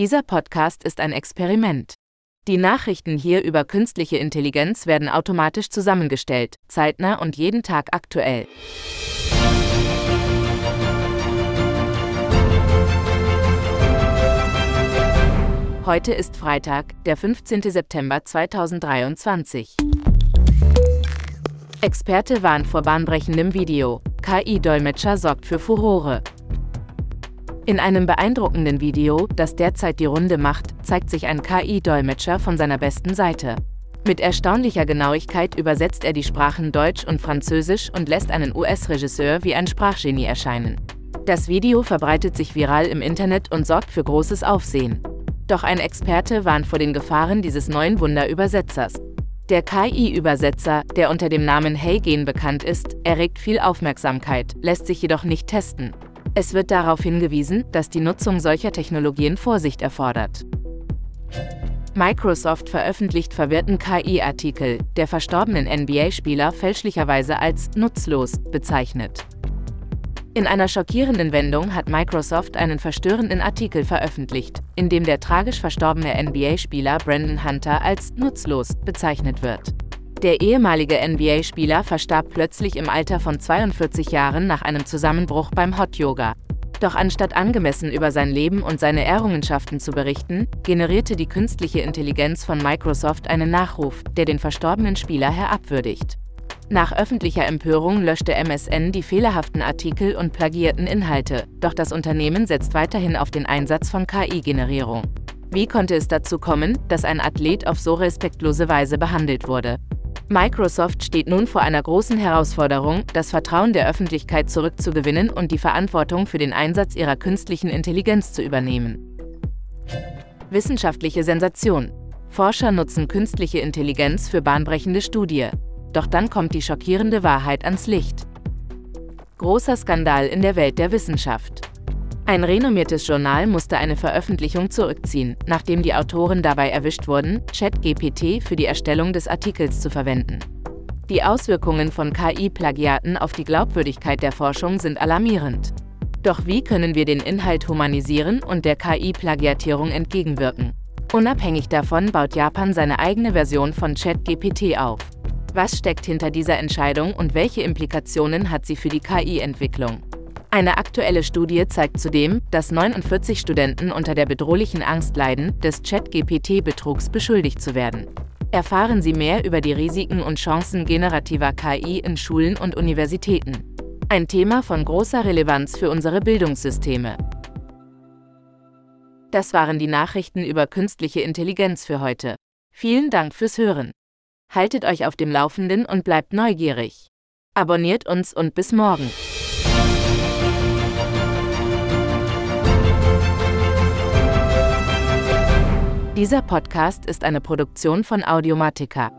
Dieser Podcast ist ein Experiment. Die Nachrichten hier über künstliche Intelligenz werden automatisch zusammengestellt, zeitnah und jeden Tag aktuell. Heute ist Freitag, der 15. September 2023. Experte warnt vor bahnbrechendem Video. KI-Dolmetscher sorgt für Furore. In einem beeindruckenden Video, das derzeit die Runde macht, zeigt sich ein KI-Dolmetscher von seiner besten Seite. Mit erstaunlicher Genauigkeit übersetzt er die Sprachen Deutsch und Französisch und lässt einen US-Regisseur wie ein Sprachgenie erscheinen. Das Video verbreitet sich viral im Internet und sorgt für großes Aufsehen. Doch ein Experte warnt vor den Gefahren dieses neuen Wunderübersetzers. Der KI-Übersetzer, der unter dem Namen Heygen bekannt ist, erregt viel Aufmerksamkeit, lässt sich jedoch nicht testen. Es wird darauf hingewiesen, dass die Nutzung solcher Technologien Vorsicht erfordert. Microsoft veröffentlicht verwirrten KI-Artikel, der verstorbenen NBA-Spieler fälschlicherweise als nutzlos bezeichnet. In einer schockierenden Wendung hat Microsoft einen verstörenden Artikel veröffentlicht, in dem der tragisch verstorbene NBA-Spieler Brandon Hunter als nutzlos bezeichnet wird. Der ehemalige NBA-Spieler verstarb plötzlich im Alter von 42 Jahren nach einem Zusammenbruch beim Hot Yoga. Doch anstatt angemessen über sein Leben und seine Errungenschaften zu berichten, generierte die künstliche Intelligenz von Microsoft einen Nachruf, der den verstorbenen Spieler herabwürdigt. Nach öffentlicher Empörung löschte MSN die fehlerhaften Artikel und plagierten Inhalte, doch das Unternehmen setzt weiterhin auf den Einsatz von KI-Generierung. Wie konnte es dazu kommen, dass ein Athlet auf so respektlose Weise behandelt wurde? Microsoft steht nun vor einer großen Herausforderung, das Vertrauen der Öffentlichkeit zurückzugewinnen und die Verantwortung für den Einsatz ihrer künstlichen Intelligenz zu übernehmen. Wissenschaftliche Sensation. Forscher nutzen künstliche Intelligenz für bahnbrechende Studie. Doch dann kommt die schockierende Wahrheit ans Licht. Großer Skandal in der Welt der Wissenschaft. Ein renommiertes Journal musste eine Veröffentlichung zurückziehen, nachdem die Autoren dabei erwischt wurden, ChatGPT für die Erstellung des Artikels zu verwenden. Die Auswirkungen von KI-Plagiaten auf die Glaubwürdigkeit der Forschung sind alarmierend. Doch wie können wir den Inhalt humanisieren und der KI-Plagiatierung entgegenwirken? Unabhängig davon baut Japan seine eigene Version von ChatGPT auf. Was steckt hinter dieser Entscheidung und welche Implikationen hat sie für die KI-Entwicklung? Eine aktuelle Studie zeigt zudem, dass 49 Studenten unter der bedrohlichen Angst leiden, des Chat-GPT-Betrugs beschuldigt zu werden. Erfahren Sie mehr über die Risiken und Chancen generativer KI in Schulen und Universitäten. Ein Thema von großer Relevanz für unsere Bildungssysteme. Das waren die Nachrichten über künstliche Intelligenz für heute. Vielen Dank fürs Hören. Haltet euch auf dem Laufenden und bleibt neugierig. Abonniert uns und bis morgen. Dieser Podcast ist eine Produktion von Audiomatica.